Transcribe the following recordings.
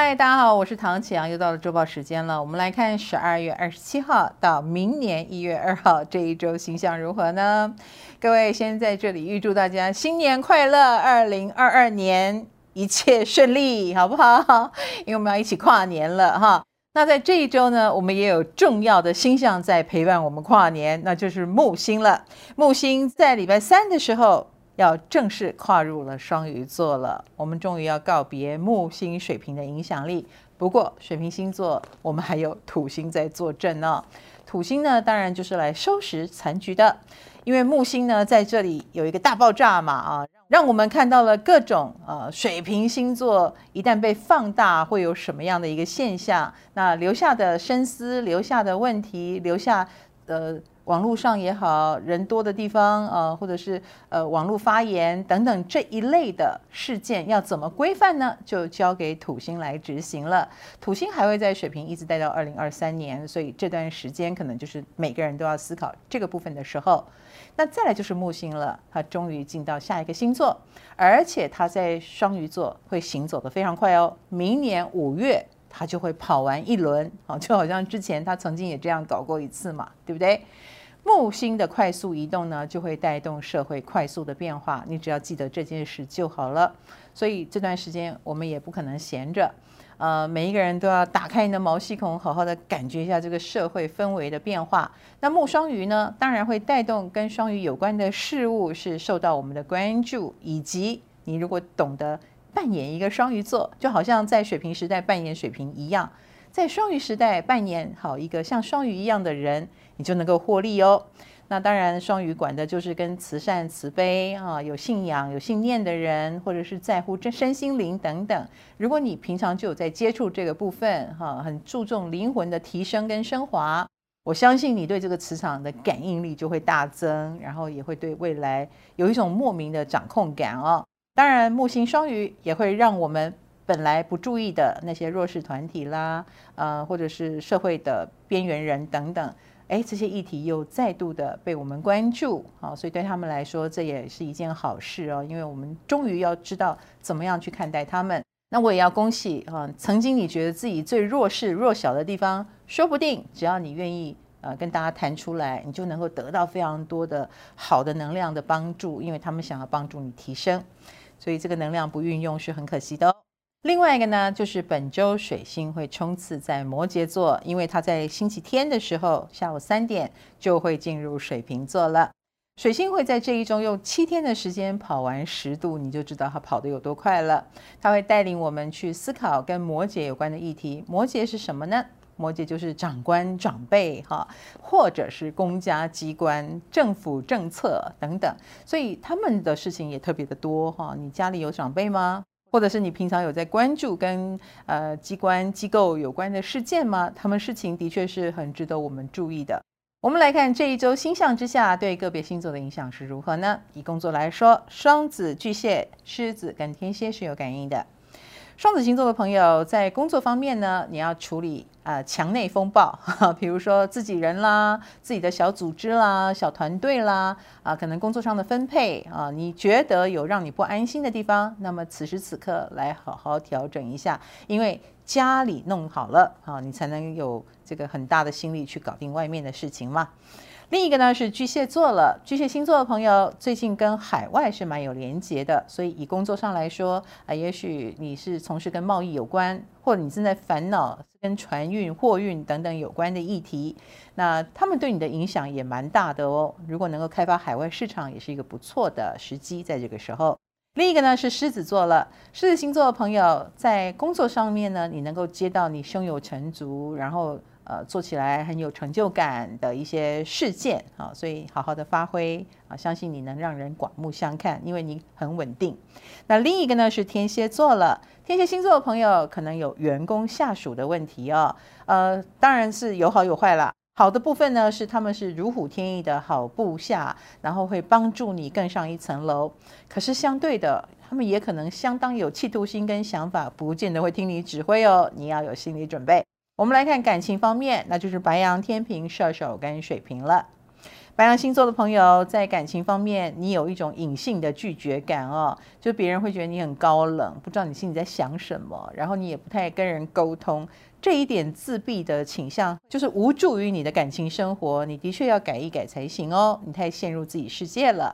嗨，大家好，我是唐启阳，又到了周报时间了。我们来看十二月二十七号到明年一月二号这一周星象如何呢？各位先在这里预祝大家新年快乐，二零二二年一切顺利，好不好？因为我们要一起跨年了哈。那在这一周呢，我们也有重要的星象在陪伴我们跨年，那就是木星了。木星在礼拜三的时候。要正式跨入了双鱼座了，我们终于要告别木星水瓶的影响力。不过，水瓶星座我们还有土星在坐镇呢。土星呢，当然就是来收拾残局的，因为木星呢在这里有一个大爆炸嘛啊，让我们看到了各种呃水瓶星座一旦被放大会有什么样的一个现象，那留下的深思，留下的问题，留下呃。网络上也好，人多的地方，呃，或者是呃网络发言等等这一类的事件，要怎么规范呢？就交给土星来执行了。土星还会在水瓶一直待到二零二三年，所以这段时间可能就是每个人都要思考这个部分的时候。那再来就是木星了，它终于进到下一个星座，而且它在双鱼座会行走得非常快哦。明年五月它就会跑完一轮，哦，就好像之前它曾经也这样搞过一次嘛，对不对？木星的快速移动呢，就会带动社会快速的变化。你只要记得这件事就好了。所以这段时间我们也不可能闲着，呃，每一个人都要打开你的毛细孔，好好的感觉一下这个社会氛围的变化。那木双鱼呢，当然会带动跟双鱼有关的事物是受到我们的关注，以及你如果懂得扮演一个双鱼座，就好像在水瓶时代扮演水瓶一样。在双鱼时代扮演好一个像双鱼一样的人，你就能够获利哦。那当然，双鱼管的就是跟慈善、慈悲啊，有信仰、有信念的人，或者是在乎这身心灵等等。如果你平常就有在接触这个部分，哈，很注重灵魂的提升跟升华，我相信你对这个磁场的感应力就会大增，然后也会对未来有一种莫名的掌控感哦。当然，木星双鱼也会让我们。本来不注意的那些弱势团体啦，呃，或者是社会的边缘人等等，哎，这些议题又再度的被我们关注，好，所以对他们来说，这也是一件好事哦，因为我们终于要知道怎么样去看待他们。那我也要恭喜啊，曾经你觉得自己最弱势、弱小的地方，说不定只要你愿意呃跟大家谈出来，你就能够得到非常多的好的能量的帮助，因为他们想要帮助你提升，所以这个能量不运用是很可惜的哦。另外一个呢，就是本周水星会冲刺在摩羯座，因为它在星期天的时候下午三点就会进入水瓶座了。水星会在这一周用七天的时间跑完十度，你就知道它跑得有多快了。它会带领我们去思考跟摩羯有关的议题。摩羯是什么呢？摩羯就是长官、长辈哈，或者是公家机关、政府政策等等，所以他们的事情也特别的多哈。你家里有长辈吗？或者是你平常有在关注跟呃机关机构有关的事件吗？他们事情的确是很值得我们注意的。我们来看这一周星象之下对个别星座的影响是如何呢？以工作来说，双子、巨蟹、狮子跟天蝎是有感应的。双子星座的朋友在工作方面呢，你要处理啊墙内风暴，比如说自己人啦、自己的小组织啦、小团队啦，啊，可能工作上的分配啊，你觉得有让你不安心的地方，那么此时此刻来好好调整一下，因为家里弄好了啊，你才能有这个很大的心力去搞定外面的事情嘛。另一个呢是巨蟹座了，巨蟹星座的朋友最近跟海外是蛮有连结的，所以以工作上来说啊，也许你是从事跟贸易有关，或者你正在烦恼跟船运、货运等等有关的议题，那他们对你的影响也蛮大的哦。如果能够开发海外市场，也是一个不错的时机，在这个时候。另一个呢是狮子座了，狮子星座的朋友在工作上面呢，你能够接到你胸有成竹，然后。呃，做起来很有成就感的一些事件啊，所以好好的发挥啊，相信你能让人刮目相看，因为你很稳定。那另一个呢是天蝎座了，天蝎星座的朋友可能有员工下属的问题哦，呃，当然是有好有坏啦。好的部分呢是他们是如虎添翼的好部下，然后会帮助你更上一层楼。可是相对的，他们也可能相当有企图心跟想法，不见得会听你指挥哦，你要有心理准备。我们来看感情方面，那就是白羊、天秤、射手跟水瓶了。白羊星座的朋友在感情方面，你有一种隐性的拒绝感哦，就别人会觉得你很高冷，不知道你心里在想什么，然后你也不太跟人沟通，这一点自闭的倾向就是无助于你的感情生活，你的确要改一改才行哦，你太陷入自己世界了。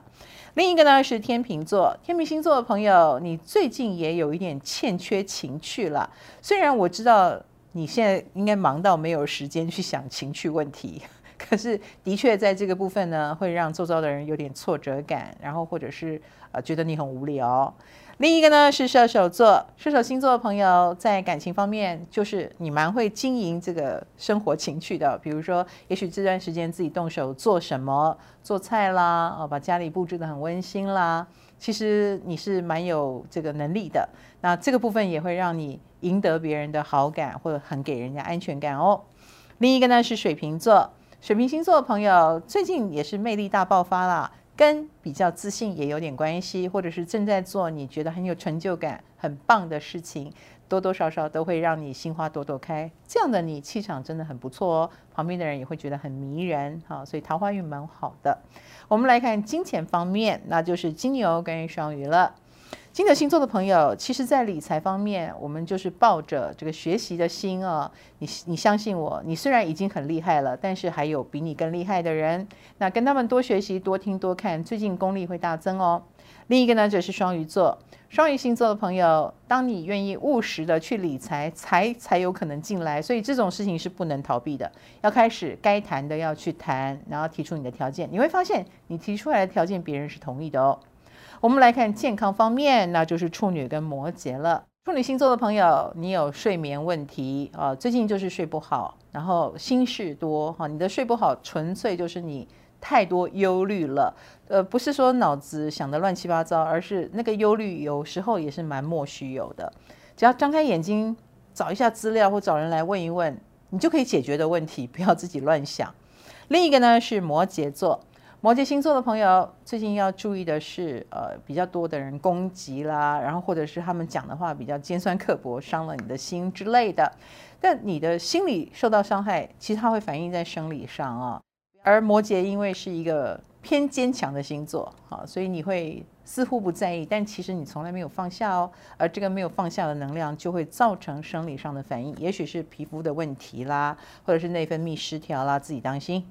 另一个呢是天秤座，天秤星座的朋友，你最近也有一点欠缺情趣了。虽然我知道你现在应该忙到没有时间去想情趣问题，可是的确在这个部分呢，会让周遭的人有点挫折感，然后或者是呃觉得你很无聊。另一个呢是射手座，射手星座的朋友在感情方面，就是你蛮会经营这个生活情趣的。比如说，也许这段时间自己动手做什么，做菜啦，哦，把家里布置得很温馨啦。其实你是蛮有这个能力的。那这个部分也会让你赢得别人的好感，或者很给人家安全感哦。另一个呢是水瓶座，水瓶星座的朋友最近也是魅力大爆发啦。跟比较自信也有点关系，或者是正在做你觉得很有成就感、很棒的事情，多多少少都会让你心花朵朵开。这样的你气场真的很不错哦，旁边的人也会觉得很迷人。好，所以桃花运蛮好的。我们来看金钱方面，那就是金牛跟双鱼了。金牛星座的朋友，其实，在理财方面，我们就是抱着这个学习的心啊。你你相信我，你虽然已经很厉害了，但是还有比你更厉害的人。那跟他们多学习、多听、多看，最近功力会大增哦。另一个呢，就是双鱼座。双鱼星座的朋友，当你愿意务实的去理财，财才有可能进来。所以这种事情是不能逃避的，要开始该谈的要去谈，然后提出你的条件。你会发现，你提出来的条件，别人是同意的哦。我们来看健康方面，那就是处女跟摩羯了。处女星座的朋友，你有睡眠问题啊，最近就是睡不好，然后心事多哈。你的睡不好，纯粹就是你太多忧虑了。呃，不是说脑子想得乱七八糟，而是那个忧虑有时候也是蛮莫须有的。只要张开眼睛找一下资料，或找人来问一问，你就可以解决的问题，不要自己乱想。另一个呢是摩羯座。摩羯星座的朋友，最近要注意的是，呃，比较多的人攻击啦，然后或者是他们讲的话比较尖酸刻薄，伤了你的心之类的。但你的心理受到伤害，其实它会反映在生理上啊。而摩羯因为是一个偏坚强的星座，好，所以你会似乎不在意，但其实你从来没有放下哦。而这个没有放下的能量，就会造成生理上的反应，也许是皮肤的问题啦，或者是内分泌失调啦，自己当心。